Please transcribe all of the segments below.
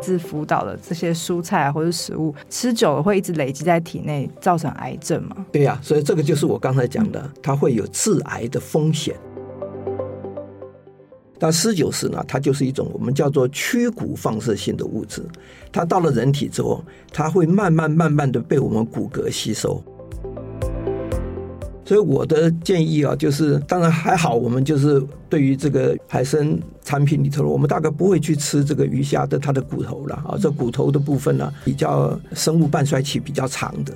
自辅导的这些蔬菜啊，或者食物吃久了会一直累积在体内，造成癌症吗？对呀、啊，所以这个就是我刚才讲的，它会有致癌的风险。但施酒石呢，它就是一种我们叫做趋骨放射性的物质，它到了人体之后，它会慢慢慢慢的被我们骨骼吸收。所以我的建议啊，就是当然还好，我们就是对于这个海参产品里头了，我们大概不会去吃这个鱼虾的它的骨头了啊，这骨头的部分呢，比较生物半衰期比较长的。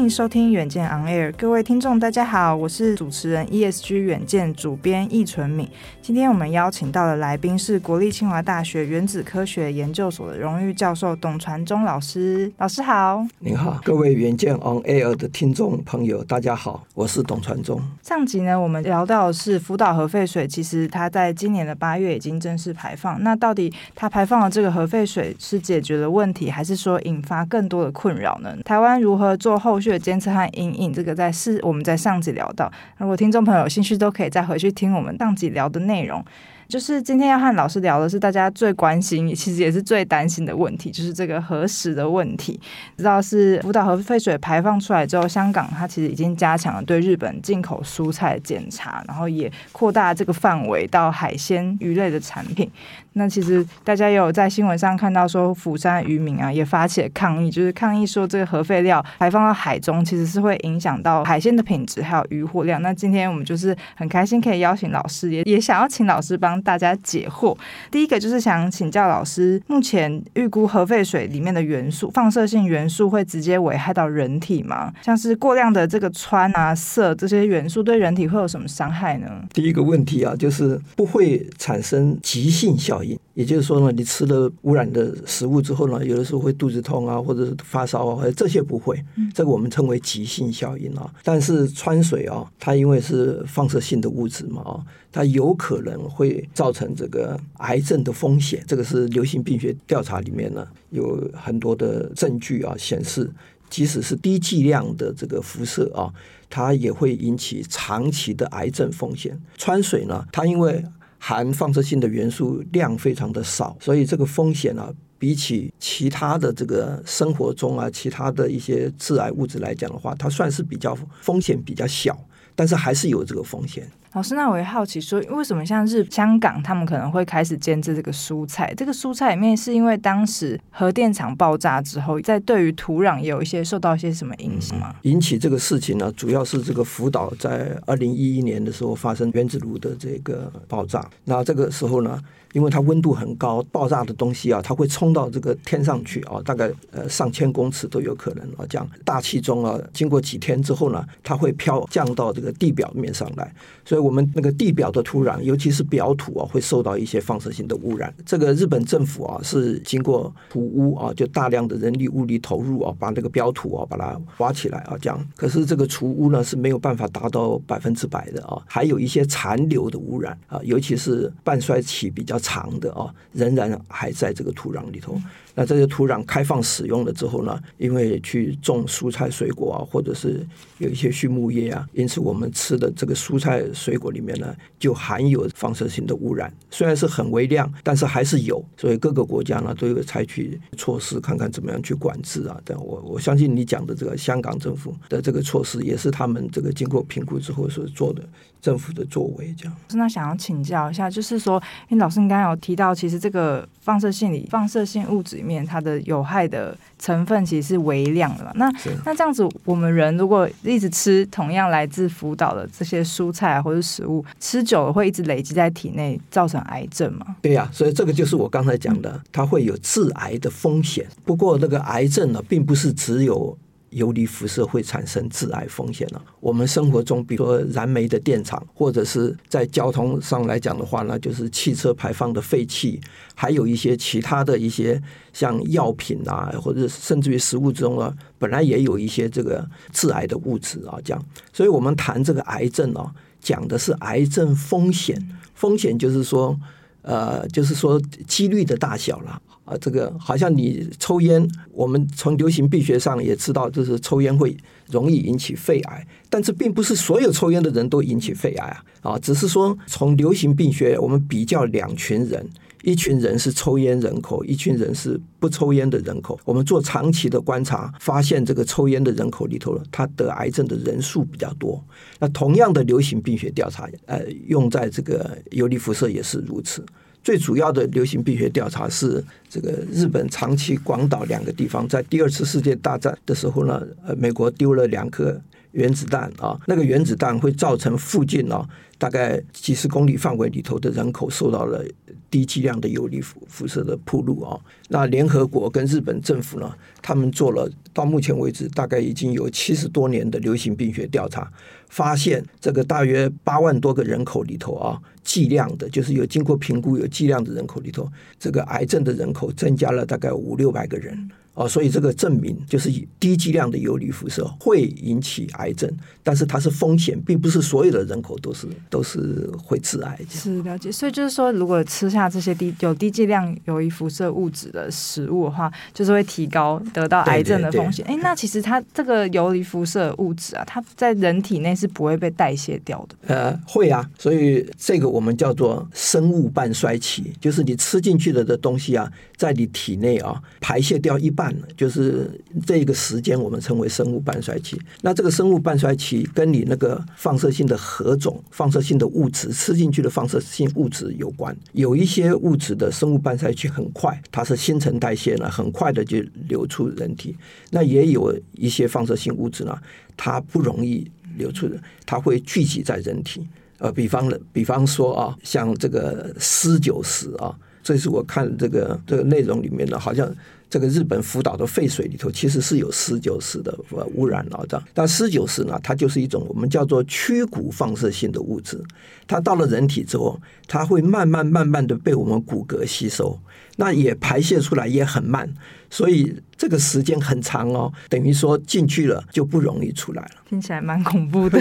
迎收听远见 On Air，各位听众大家好，我是主持人 ESG 远见主编易纯敏。今天我们邀请到的来宾是国立清华大学原子科学研究所的荣誉教授董传忠老师。老师好，您好，各位远见 On Air 的听众朋友大家好，我是董传忠。上集呢，我们聊到的是福岛核废水，其实它在今年的八月已经正式排放。那到底它排放的这个核废水是解决了问题，还是说引发更多的困扰呢？台湾如何做后续的监测和阴影，这个在是我们在上集聊到，如果听众朋友有兴趣，都可以再回去听我们上集聊的内容。就是今天要和老师聊的是大家最关心，其实也是最担心的问题，就是这个核食的问题。知道是福岛核废水排放出来之后，香港它其实已经加强了对日本进口蔬菜的检查，然后也扩大这个范围到海鲜鱼类的产品。那其实大家也有在新闻上看到说，釜山渔民啊也发起了抗议，就是抗议说这个核废料排放到海中，其实是会影响到海鲜的品质还有渔获量。那今天我们就是很开心可以邀请老师，也也想要请老师帮大家解惑。第一个就是想请教老师，目前预估核废水里面的元素放射性元素会直接危害到人体吗？像是过量的这个氚啊、铯这些元素对人体会有什么伤害呢？第一个问题啊，就是不会产生急性效应。也就是说呢，你吃了污染的食物之后呢，有的时候会肚子痛啊，或者是发烧啊，或者这些不会，这个我们称为急性效应啊。但是氚水啊，它因为是放射性的物质嘛啊，它有可能会造成这个癌症的风险。这个是流行病学调查里面呢有很多的证据啊显示，即使是低剂量的这个辐射啊，它也会引起长期的癌症风险。川水呢，它因为含放射性的元素量非常的少，所以这个风险啊，比起其他的这个生活中啊，其他的一些致癌物质来讲的话，它算是比较风险比较小，但是还是有这个风险。老师，那我也好奇说，为什么像日香港他们可能会开始监制这个蔬菜？这个蔬菜里面是因为当时核电厂爆炸之后，在对于土壤也有一些受到一些什么影响吗？引起这个事情呢，主要是这个福岛在二零一一年的时候发生原子炉的这个爆炸。那这个时候呢，因为它温度很高，爆炸的东西啊，它会冲到这个天上去啊，大概呃上千公尺都有可能啊。这样大气中啊，经过几天之后呢，它会飘降到这个地表面上来，所以。我们那个地表的土壤，尤其是表土啊，会受到一些放射性的污染。这个日本政府啊，是经过土污啊，就大量的人力物力投入啊，把那个表土啊，把它挖起来啊，这样。可是这个除污呢，是没有办法达到百分之百的啊，还有一些残留的污染啊，尤其是半衰期比较长的啊，仍然还在这个土壤里头。那这些土壤开放使用了之后呢，因为去种蔬菜水果啊，或者是有一些畜牧业啊，因此我们吃的这个蔬菜水果里面呢，就含有放射性的污染。虽然是很微量，但是还是有。所以各个国家呢都有采取措施，看看怎么样去管制啊。但我我相信你讲的这个香港政府的这个措施，也是他们这个经过评估之后所做的政府的作为。这样。那想要请教一下，就是说，因为老师你刚刚有提到，其实这个放射性里放射性物质里面。它的有害的成分其实是微量的嘛？那那这样子，我们人如果一直吃同样来自福岛的这些蔬菜或者食物，吃久了会一直累积在体内，造成癌症吗？对呀、啊，所以这个就是我刚才讲的，它会有致癌的风险。不过那个癌症呢，并不是只有。游离辐射会产生致癌风险了。我们生活中，比如说燃煤的电厂，或者是在交通上来讲的话呢，就是汽车排放的废气，还有一些其他的一些像药品啊，或者甚至于食物中啊，本来也有一些这个致癌的物质啊，这样。所以我们谈这个癌症啊，讲的是癌症风险，风险就是说，呃，就是说几率的大小了。啊，这个好像你抽烟，我们从流行病学上也知道，就是抽烟会容易引起肺癌，但是并不是所有抽烟的人都引起肺癌啊，啊，只是说从流行病学我们比较两群人。一群人是抽烟人口，一群人是不抽烟的人口。我们做长期的观察，发现这个抽烟的人口里头，他得癌症的人数比较多。那同样的流行病学调查，呃，用在这个游离辐射也是如此。最主要的流行病学调查是这个日本长崎、广岛两个地方，在第二次世界大战的时候呢，呃，美国丢了两颗原子弹啊，那个原子弹会造成附近啊。大概几十公里范围里头的人口受到了低剂量的游离辐辐射的暴露啊。那联合国跟日本政府呢，他们做了到目前为止大概已经有七十多年的流行病学调查，发现这个大约八万多个人口里头啊，剂量的，就是有经过评估有剂量的人口里头，这个癌症的人口增加了大概五六百个人。哦，所以这个证明就是低剂量的游离辐射会引起癌症，但是它是风险，并不是所有的人口都是都是会致癌。是了解，所以就是说，如果吃下这些低有低剂量游离辐射物质的食物的话，就是会提高得到癌症的风险。哎，那其实它这个游离辐射物质啊，它在人体内是不会被代谢掉的。呃，会啊，所以这个我们叫做生物半衰期，就是你吃进去的的东西啊，在你体内啊排泄掉一半。就是这个时间，我们称为生物半衰期。那这个生物半衰期跟你那个放射性的核种、放射性的物质吃进去的放射性物质有关。有一些物质的生物半衰期很快，它是新陈代谢呢，很快的就流出人体。那也有一些放射性物质呢，它不容易流出的，它会聚集在人体。呃，比方比方说啊，像这个鍶酒石啊，这是我看这个这个内容里面的，好像。这个日本福岛的废水里头其实是有十九石的污染了，这样。但十九石呢，它就是一种我们叫做屈骨放射性的物质。它到了人体之后，它会慢慢慢慢的被我们骨骼吸收，那也排泄出来也很慢，所以这个时间很长哦。等于说进去了就不容易出来了。听起来蛮恐怖的。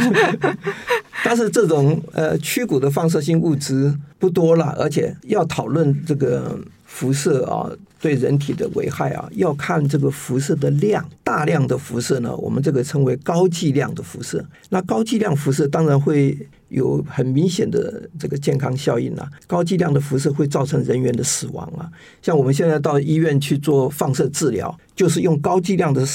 但是这种呃屈骨的放射性物质不多了，而且要讨论这个。辐射啊，对人体的危害啊，要看这个辐射的量。大量的辐射呢，我们这个称为高剂量的辐射。那高剂量辐射当然会有很明显的这个健康效应啊。高剂量的辐射会造成人员的死亡啊。像我们现在到医院去做放射治疗，就是用高剂量的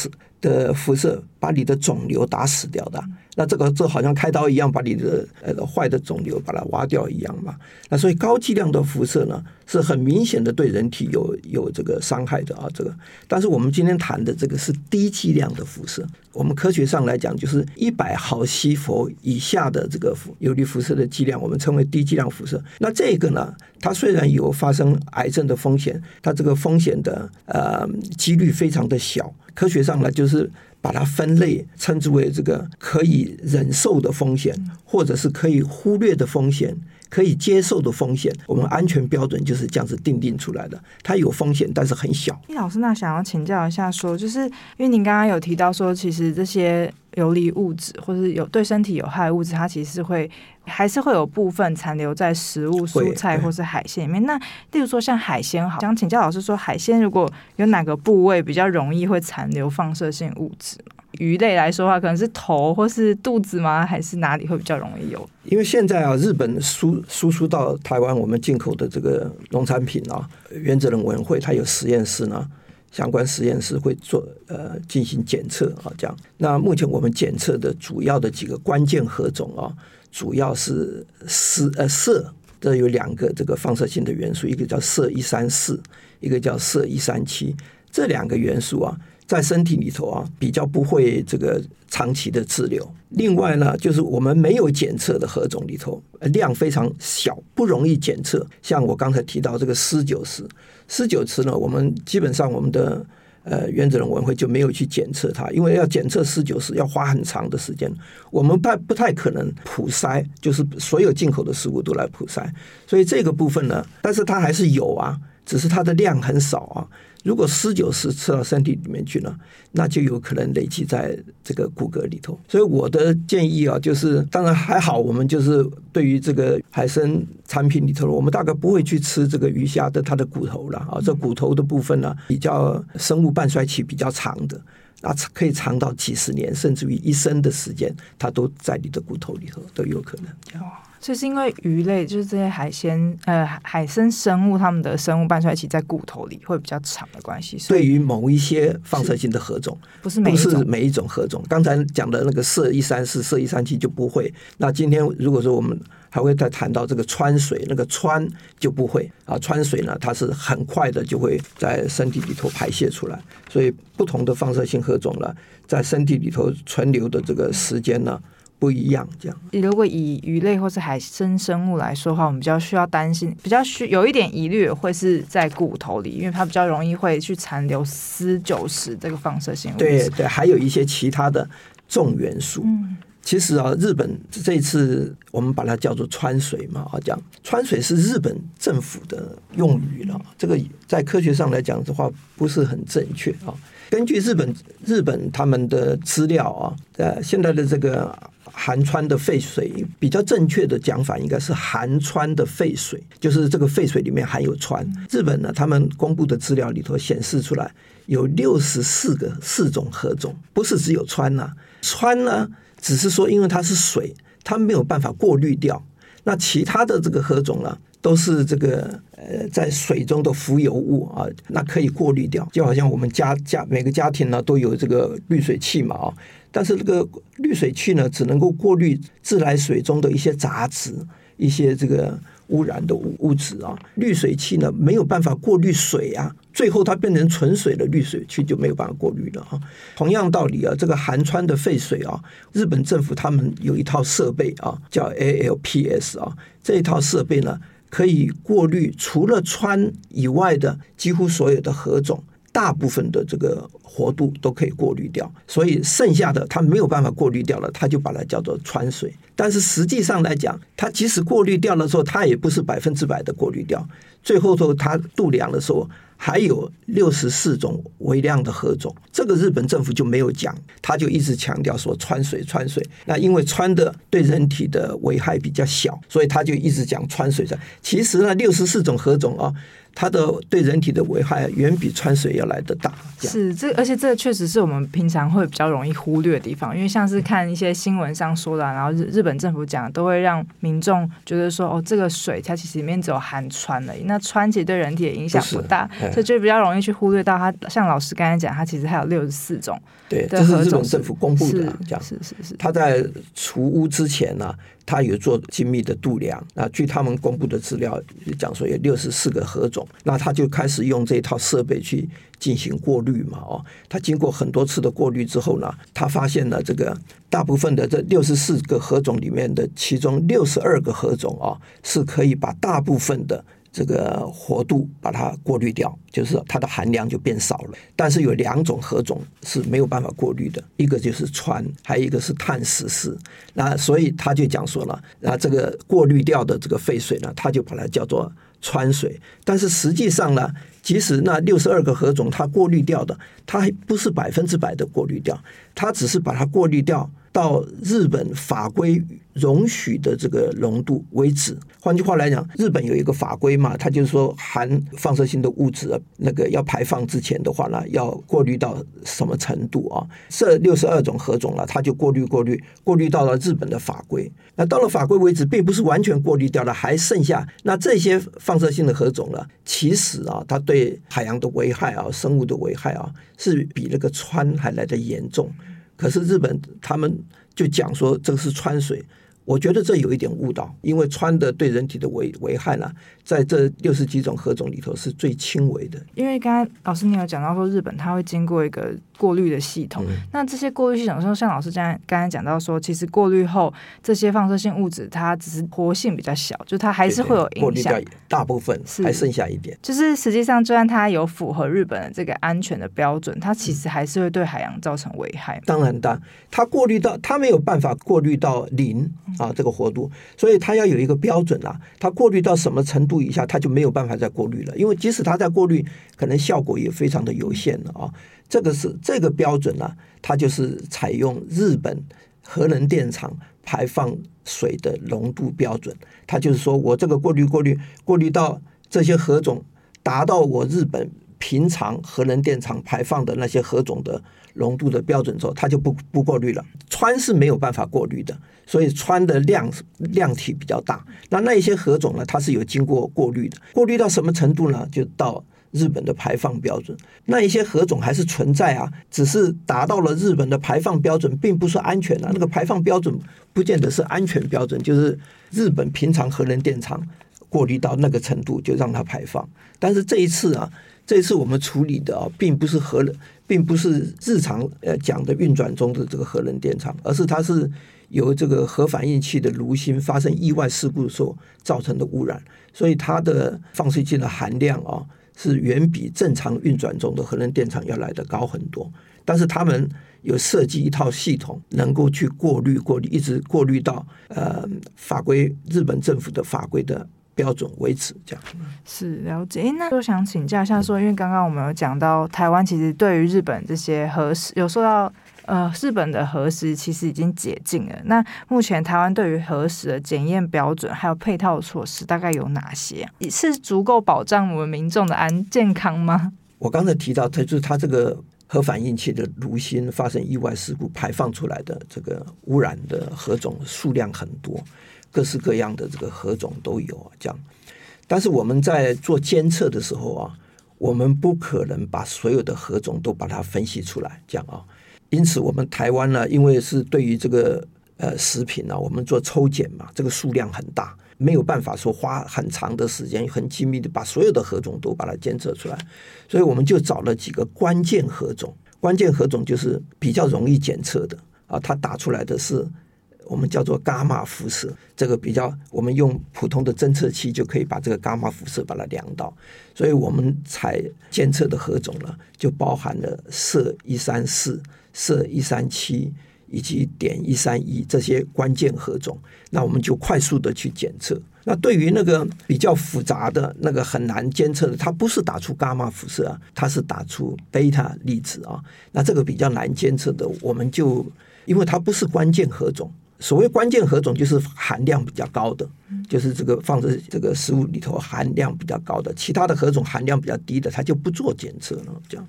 的辐射把你的肿瘤打死掉的。那这个就好像开刀一样，把你的呃坏的肿瘤把它挖掉一样嘛。那所以高剂量的辐射呢，是很明显的对人体有有这个伤害的啊。这个，但是我们今天谈的这个是低剂量的辐射。我们科学上来讲，就是一百毫西弗以下的这个游离辐射的剂量，我们称为低剂量辐射。那这个呢，它虽然有发生癌症的风险，它这个风险的呃几率非常的小。科学上呢，就是。把它分类，称之为这个可以忍受的风险，或者是可以忽略的风险，可以接受的风险。我们安全标准就是这样子定定出来的。它有风险，但是很小。易老师，那想要请教一下说，说就是因为您刚刚有提到说，其实这些游离物质或是有对身体有害物质，它其实会。还是会有部分残留在食物、蔬菜或是海鲜里面。那例如说像海鲜，好，想请教老师说，海鲜如果有哪个部位比较容易会残留放射性物质吗？鱼类来说的话，可能是头或是肚子吗？还是哪里会比较容易有？因为现在啊，日本输输出到台湾我们进口的这个农产品啊，原子能委员会它有实验室呢，相关实验室会做呃进行检测啊，这样。那目前我们检测的主要的几个关键核种啊。主要是鍶呃銫，这有两个这个放射性的元素，一个叫銫一三四，一个叫銫一三七。这两个元素啊，在身体里头啊，比较不会这个长期的滞留。另外呢，就是我们没有检测的核种里头，量非常小，不容易检测。像我刚才提到这个鍶酒石，鍶酒石呢，我们基本上我们的。呃，原子能委员会就没有去检测它，因为要检测鍶酒石要花很长的时间，我们不不太可能普筛，就是所有进口的食物都来普筛，所以这个部分呢，但是它还是有啊。只是它的量很少啊。如果施久时吃到身体里面去呢，那就有可能累积在这个骨骼里头。所以我的建议啊，就是当然还好，我们就是对于这个海参产品里头，我们大概不会去吃这个鱼虾的它的骨头了啊。这骨头的部分呢，比较生物半衰期比较长的，那可以长到几十年，甚至于一生的时间，它都在你的骨头里头都有可能。就是因为鱼类，就是这些海鲜，呃，海生生物，它们的生物半衰期在骨头里会比较长的关系。对于某一些放射性的荷种，不是每一种，不是每一种荷种。刚才讲的那个铯一三四、铯一三七就不会。那今天如果说我们还会再谈到这个氚水，那个氚就不会啊。氚水呢，它是很快的就会在身体里头排泄出来。所以不同的放射性荷种呢，在身体里头存留的这个时间呢。不一样，这样。如果以鱼类或是海生生物来说的话，我们比较需要担心，比较需有一点疑虑，会是在骨头里，因为它比较容易会去残留锶九十这个放射性物质。对对，还有一些其他的重元素。嗯，其实啊，日本这次我们把它叫做川水嘛，啊，讲川水是日本政府的用语了。这个在科学上来讲的话，不是很正确啊。根据日本日本他们的资料啊，呃，现在的这个。含川的废水比较正确的讲法应该是含川的废水，就是这个废水里面含有川。日本呢，他们公布的资料里头显示出来有六十四个四种荷种，不是只有川呐。川呢，只是说因为它是水，它没有办法过滤掉。那其他的这个荷种呢，都是这个呃在水中的浮游物啊，那可以过滤掉。就好像我们家家每个家庭呢都有这个滤水器嘛啊。但是这个滤水器呢，只能够过滤自来水中的一些杂质、一些这个污染的物物质啊。滤水器呢，没有办法过滤水啊，最后它变成纯水的滤水器就没有办法过滤了啊。同样道理啊，这个含氚的废水啊，日本政府他们有一套设备啊，叫 ALPS 啊，这一套设备呢，可以过滤除了氚以外的几乎所有的核种。大部分的这个活度都可以过滤掉，所以剩下的它没有办法过滤掉了，它就把它叫做氚水。但是实际上来讲，它即使过滤掉了之后，它也不是百分之百的过滤掉。最后头它度量的时候，还有六十四种微量的荷种，这个日本政府就没有讲，他就一直强调说氚水氚水。那因为氚的对人体的危害比较小，所以他就一直讲氚水的。其实呢，六十四种荷种啊。它的对人体的危害远比氚水要来得大。是这，且这确实是我们平常会比较容易忽略的地方，因为像是看一些新闻上说的，然后日日本政府讲，都会让民众觉得说，哦，这个水它其实里面只有含氚而已。那氚其实对人体的影响不大，所以就比较容易去忽略到它。像老师刚才讲，它其实还有六十四种。对，这是日本政府公布的，这样是是是。他在除污之前呢、啊，他有做精密的度量。啊据他们公布的资料讲说，有六十四个核种。那他就开始用这套设备去进行过滤嘛，哦，他经过很多次的过滤之后呢，他发现了这个大部分的这六十四个核种里面的其中六十二个核种啊，是可以把大部分的。这个活度把它过滤掉，就是它的含量就变少了。但是有两种荷种是没有办法过滤的，一个就是氚，还有一个是碳十四。那所以他就讲说了，那这个过滤掉的这个废水呢，他就把它叫做氚水。但是实际上呢，即使那六十二个荷种它过滤掉的，它还不是百分之百的过滤掉，它只是把它过滤掉。到日本法规容许的这个浓度为止。换句话来讲，日本有一个法规嘛，它就是说含放射性的物质，那个要排放之前的话呢，要过滤到什么程度啊？这六十二种荷种了，它就过滤过滤过滤到了日本的法规。那到了法规为止，并不是完全过滤掉了，还剩下那这些放射性的荷种呢，其实啊，它对海洋的危害啊，生物的危害啊，是比那个川还来得严重。可是日本他们就讲说这个是川水，我觉得这有一点误导，因为穿的对人体的危危害呢，在这六十几种何种里头是最轻微的。因为刚才老师你有讲到说日本它会经过一个。过滤的系统，嗯、那这些过滤系统，说像老师刚才刚才讲到说，其实过滤后这些放射性物质，它只是活性比较小，就它还是会有影响。过滤掉大部分，还剩下一点。就是实际上，就算它有符合日本的这个安全的标准，它其实还是会对海洋造成危害。当然，当它过滤到它没有办法过滤到零啊，这个活度，所以它要有一个标准啊，它过滤到什么程度以下，它就没有办法再过滤了，因为即使它在过滤，可能效果也非常的有限了啊。这个是这个标准呢、它就是采用日本核能电厂排放水的浓度标准，它就是说我这个过滤过滤过滤到这些核种达到我日本平常核能电厂排放的那些核种的浓度的标准之后，它就不不过滤了。氚是没有办法过滤的，所以氚的量量体比较大。那那一些核种呢，它是有经过过滤的，过滤到什么程度呢？就到。日本的排放标准，那一些核种还是存在啊，只是达到了日本的排放标准，并不是安全啊。那个排放标准不见得是安全标准，就是日本平常核能电厂过滤到那个程度就让它排放。但是这一次啊，这次我们处理的啊，并不是核能，并不是日常呃讲的运转中的这个核能电厂，而是它是由这个核反应器的炉芯发生意外事故所造成的污染，所以它的放射性的含量啊。是远比正常运转中的核能电厂要来得高很多，但是他们有设计一套系统，能够去过滤、过滤，一直过滤到呃法规日本政府的法规的标准维持。这样是了解。那就想请教一下，说因为刚刚我们有讲到台湾其实对于日本这些核实有受到。呃，日本的核实其实已经解禁了。那目前台湾对于核实的检验标准还有配套措施，大概有哪些？是足够保障我们民众的安健康吗？我刚才提到，它就是它这个核反应器的炉芯发生意外事故排放出来的这个污染的核种数量很多，各式各样的这个核种都有啊这样。但是我们在做监测的时候啊，我们不可能把所有的核种都把它分析出来，这样啊。因此，我们台湾呢，因为是对于这个呃食品呢，我们做抽检嘛，这个数量很大，没有办法说花很长的时间、很精密的把所有的核种都把它监测出来，所以我们就找了几个关键核种。关键核种就是比较容易检测的啊，它打出来的是我们叫做伽马辐射，这个比较我们用普通的侦测器就可以把这个伽马辐射把它量到，所以我们采监测的核种呢，就包含了銫一三四。銫一三七以及碘一三一这些关键核种，那我们就快速的去检测。那对于那个比较复杂的那个很难监测的，它不是打出伽马辐射啊，它是打出贝塔粒子啊。那这个比较难监测的，我们就因为它不是关键核种。所谓关键核种就是含量比较高的，就是这个放在这个食物里头含量比较高的，其他的核种含量比较低的，它就不做检测了。这样，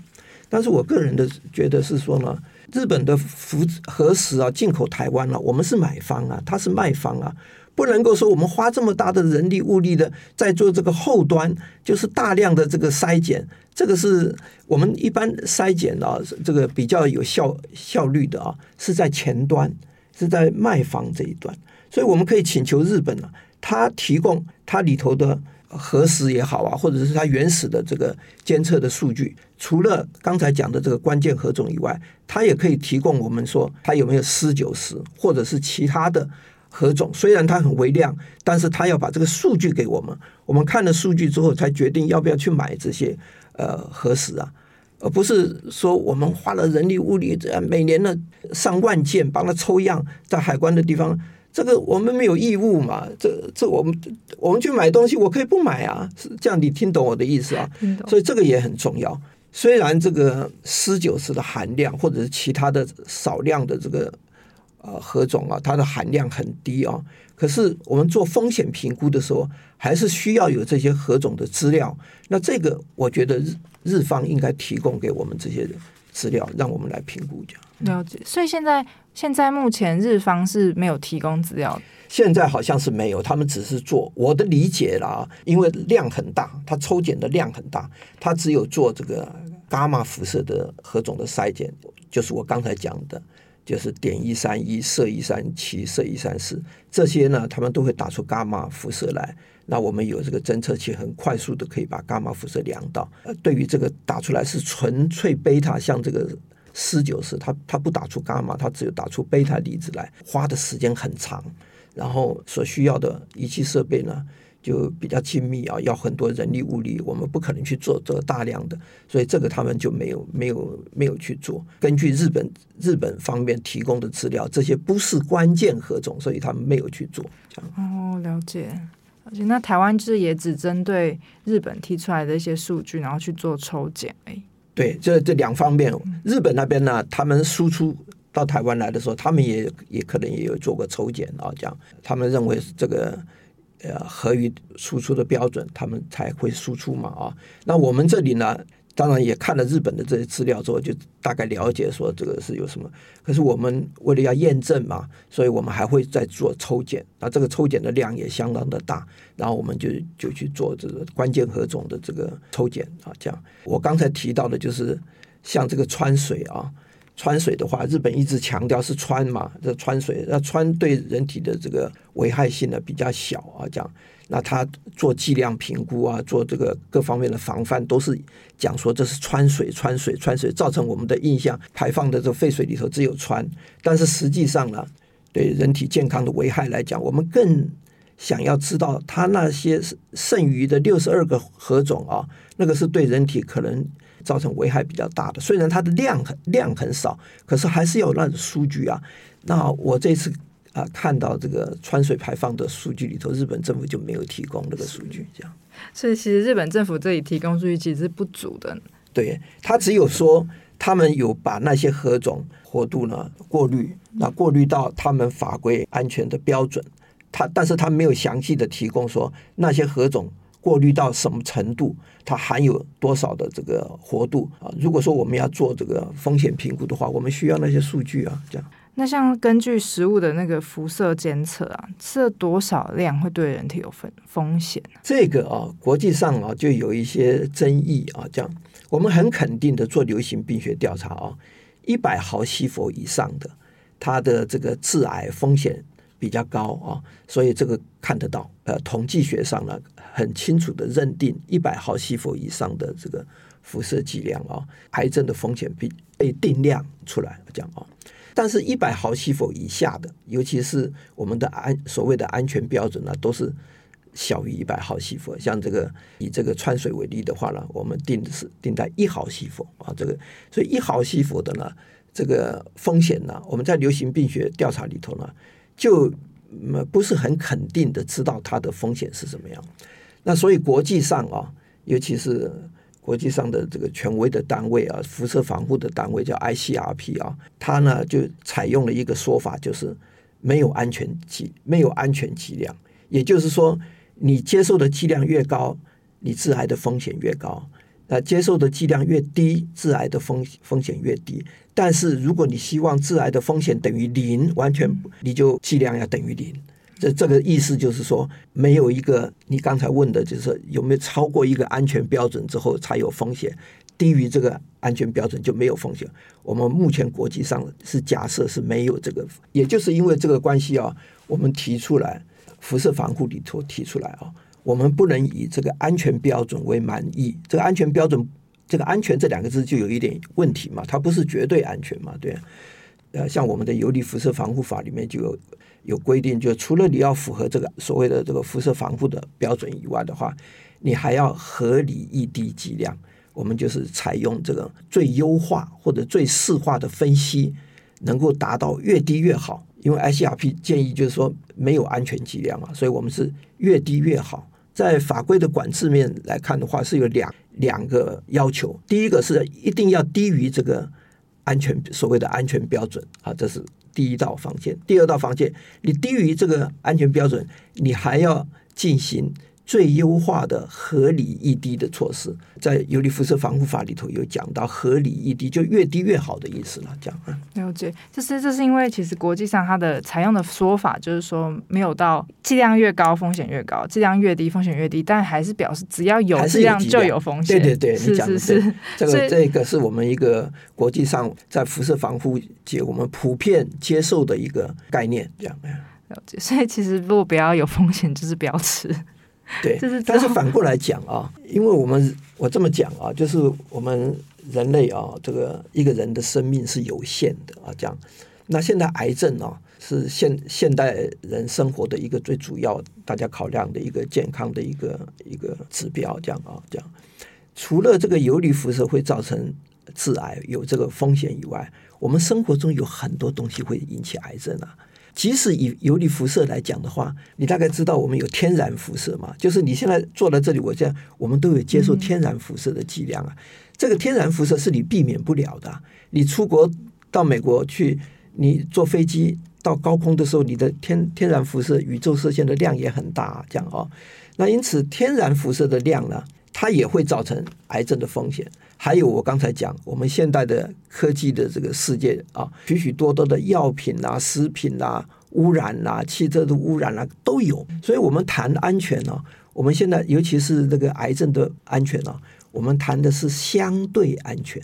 但是我个人的觉得是说呢。日本的辐核食啊，进口台湾了，我们是买方啊，他是卖方啊，不能够说我们花这么大的人力物力的在做这个后端，就是大量的这个筛检，这个是我们一般筛检啊，这个比较有效效率的啊，是在前端，是在卖方这一端，所以我们可以请求日本啊，他提供他里头的。核实也好啊，或者是它原始的这个监测的数据，除了刚才讲的这个关键核种以外，它也可以提供我们说它有没有鍶九十，或者是其他的核种。虽然它很微量，但是它要把这个数据给我们，我们看了数据之后才决定要不要去买这些呃核实啊，而不是说我们花了人力物力，这样每年的上万件帮他抽样，在海关的地方。这个我们没有义务嘛？这这我们我们去买东西，我可以不买啊，是这样，你听懂我的意思啊？所以这个也很重要。虽然这个十九十的含量或者是其他的少量的这个呃核种啊，它的含量很低啊，可是我们做风险评估的时候，还是需要有这些何种的资料。那这个我觉得日日方应该提供给我们这些资料，让我们来评估一下。了解。所以现在。现在目前日方是没有提供资料，现在好像是没有，他们只是做我的理解啦，因为量很大，它抽检的量很大，它只有做这个伽马辐射的何种的筛检，就是我刚才讲的，就是碘一三一、銫一三七、銫一三四这些呢，他们都会打出伽马辐射来，那我们有这个侦测器，很快速的可以把伽马辐射量到。呃，对于这个打出来是纯粹贝塔，像这个。四九四，它它不打出伽马，它只有打出贝塔粒子来，花的时间很长，然后所需要的仪器设备呢，就比较精密啊，要很多人力物力，我们不可能去做这个大量的，所以这个他们就没有没有没有去做。根据日本日本方面提供的资料，这些不是关键何种，所以他们没有去做。这样哦，了解。而且那台湾就是也只针对日本提出来的一些数据，然后去做抽检。哎，对，这这两方面，日本那边呢，他们输出到台湾来的时候，他们也也可能也有做过抽检啊，这样他们认为这个。呃，合于输出的标准，他们才会输出嘛啊。那我们这里呢，当然也看了日本的这些资料之后，就大概了解说这个是有什么。可是我们为了要验证嘛，所以我们还会再做抽检。那这个抽检的量也相当的大，然后我们就就去做这个关键荷种的这个抽检啊。这样，我刚才提到的就是像这个川水啊。氚水的话，日本一直强调是氚嘛，这氚水，那氚对人体的这个危害性呢比较小啊，这样，那他做剂量评估啊，做这个各方面的防范，都是讲说这是氚水，氚水，氚水，造成我们的印象排放的这废水里头只有氚，但是实际上呢，对人体健康的危害来讲，我们更想要知道它那些剩余的六十二个荷种啊，那个是对人体可能。造成危害比较大的，虽然它的量很量很少，可是还是有那种数据啊。那我这次啊看到这个川水排放的数据里头，日本政府就没有提供那个数据，这样。所以其实日本政府这里提供数据其实是不足的。对，他只有说他们有把那些何种活度呢过滤，那过滤到他们法规安全的标准。他但是他没有详细的提供说那些何种。过滤到什么程度，它含有多少的这个活度啊？如果说我们要做这个风险评估的话，我们需要那些数据啊。这样，那像根据食物的那个辐射监测啊，吃了多少量会对人体有风风险？这个啊，国际上啊就有一些争议啊。这样，我们很肯定的做流行病学调查啊，一百毫西弗以上的，它的这个致癌风险比较高啊，所以这个看得到。呃，统计学上呢。很清楚的认定一百毫西弗以上的这个辐射剂量啊，癌症的风险被被定量出来讲啊。但是，一百毫西弗以下的，尤其是我们的安所谓的安全标准呢，都是小于一百毫西弗。像这个以这个氚水为例的话呢，我们定的是定在一毫西弗啊。这个所以一毫西弗的呢，这个风险呢，我们在流行病学调查里头呢，就不是很肯定的知道它的风险是什么样。那所以国际上啊，尤其是国际上的这个权威的单位啊，辐射防护的单位叫 ICRP 啊，它呢就采用了一个说法，就是没有安全剂，没有安全剂量。也就是说，你接受的剂量越高，你致癌的风险越高；那接受的剂量越低，致癌的风风险越低。但是如果你希望致癌的风险等于零，完全你就剂量要等于零。这这个意思就是说，没有一个你刚才问的，就是有没有超过一个安全标准之后才有风险，低于这个安全标准就没有风险。我们目前国际上是假设是没有这个，也就是因为这个关系啊，我们提出来辐射防护里头提出来啊，我们不能以这个安全标准为满意。这个安全标准，这个安全这两个字就有一点问题嘛，它不是绝对安全嘛，对。呃，像我们的游离辐射防护法里面就有有规定，就除了你要符合这个所谓的这个辐射防护的标准以外的话，你还要合理一低剂量。我们就是采用这个最优化或者最适化的分析，能够达到越低越好。因为 ICRP 建议就是说没有安全剂量嘛，所以我们是越低越好。在法规的管制面来看的话，是有两两个要求，第一个是一定要低于这个。安全所谓的安全标准啊，这是第一道防线。第二道防线，你低于这个安全标准，你还要进行。最优化的合理一低的措施，在尤利辐射防护法里头有讲到合理一低，就越低越好的意思了。这样啊，了解。就是这是因为其实国际上它的采用的说法就是说，没有到剂量越高风险越高，剂量越低风险越低，但还是表示只要有剂量就有风险。对对对，是是是，这个这个是我们一个国际上在辐射防护界我们普遍接受的一个概念。这样了解。所以其实如果不要有风险，就是不要吃。对，但是反过来讲啊，因为我们我这么讲啊，就是我们人类啊，这个一个人的生命是有限的啊，这样。那现在癌症啊，是现现代人生活的一个最主要大家考量的一个健康的一个一个指标，这样啊，这样。除了这个游离辐射会造成致癌有这个风险以外，我们生活中有很多东西会引起癌症啊。即使以游离辐射来讲的话，你大概知道我们有天然辐射嘛？就是你现在坐在这里，我这样，我们都有接受天然辐射的剂量啊。这个天然辐射是你避免不了的。你出国到美国去，你坐飞机到高空的时候，你的天天然辐射、宇宙射线的量也很大，这样哦。那因此，天然辐射的量呢，它也会造成癌症的风险。还有我刚才讲，我们现代的科技的这个世界啊，许许多多的药品啊、食品啊、污染啊、汽车的污染啊都有。所以，我们谈安全呢、我们现在尤其是这个癌症的安全呢、我们谈的是相对安全，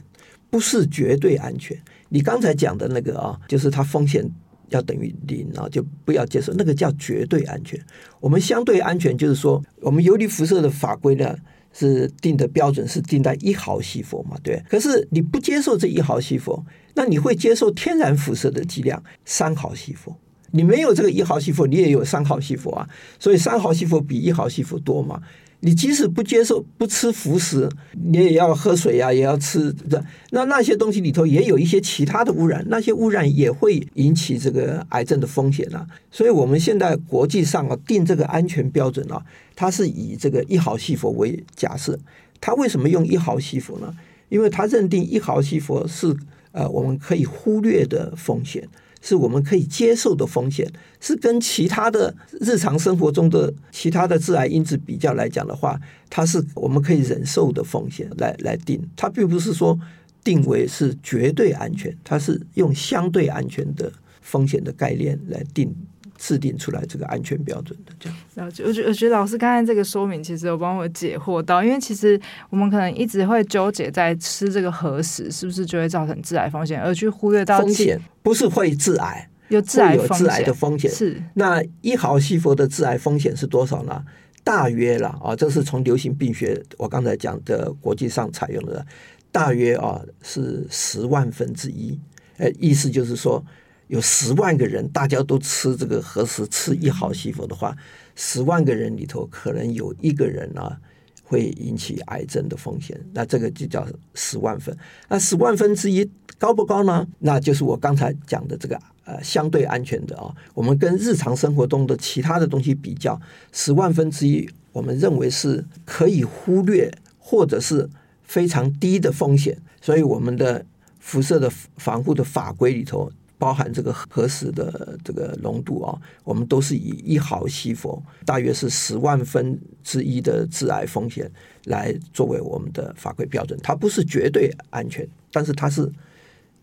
不是绝对安全。你刚才讲的那个啊，就是它风险要等于零啊，就不要接受，那个叫绝对安全。我们相对安全就是说，我们游离辐射的法规呢。是定的标准是定在一毫西弗嘛？对。可是你不接受这一毫西弗，那你会接受天然辐射的剂量三毫西弗。你没有这个一毫西弗，你也有三毫西弗啊。所以三毫西弗比一毫西弗多嘛。你即使不接受不吃辅食，你也要喝水呀、啊，也要吃的。那那些东西里头也有一些其他的污染，那些污染也会引起这个癌症的风险啊。所以我们现在国际上啊定这个安全标准啊，它是以这个一毫西弗为假设。它为什么用一毫西弗呢？因为它认定一毫西弗是呃我们可以忽略的风险。是我们可以接受的风险，是跟其他的日常生活中的其他的致癌因子比较来讲的话，它是我们可以忍受的风险来来定，它并不是说定为是绝对安全，它是用相对安全的风险的概念来定。制定出来这个安全标准的这样，了解。我觉我觉得老师刚才这个说明其实有帮我解惑到，因为其实我们可能一直会纠结在吃这个核食是不是就会造成致癌风险，而去忽略到风险不是会致癌，有致癌有致癌的风险是。那一毫西弗的致癌风险是多少呢？大约了啊，这是从流行病学我刚才讲的国际上采用的，大约啊是十万分之一。呃，意思就是说。有十万个人，大家都吃这个核食，吃一毫西弗的话，十万个人里头可能有一个人啊会引起癌症的风险，那这个就叫十万分。那十万分之一高不高呢？那就是我刚才讲的这个呃相对安全的啊。我们跟日常生活中的其他的东西比较，十万分之一，我们认为是可以忽略或者是非常低的风险。所以我们的辐射的防护的法规里头。包含这个核食的这个浓度啊，我们都是以一毫西弗，大约是十万分之一的致癌风险来作为我们的法规标准。它不是绝对安全，但是它是。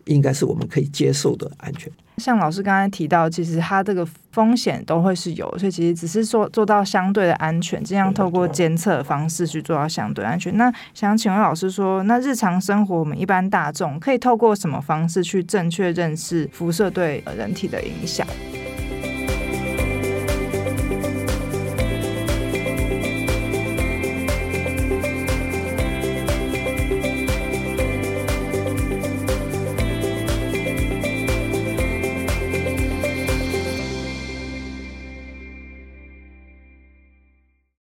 应该是我们可以接受的安全。像老师刚才提到，其实它这个风险都会是有，所以其实只是说做到相对的安全，尽量透过监测方式去做到相对安全。那想请问老师说，那日常生活我们一般大众可以透过什么方式去正确认识辐射对人体的影响？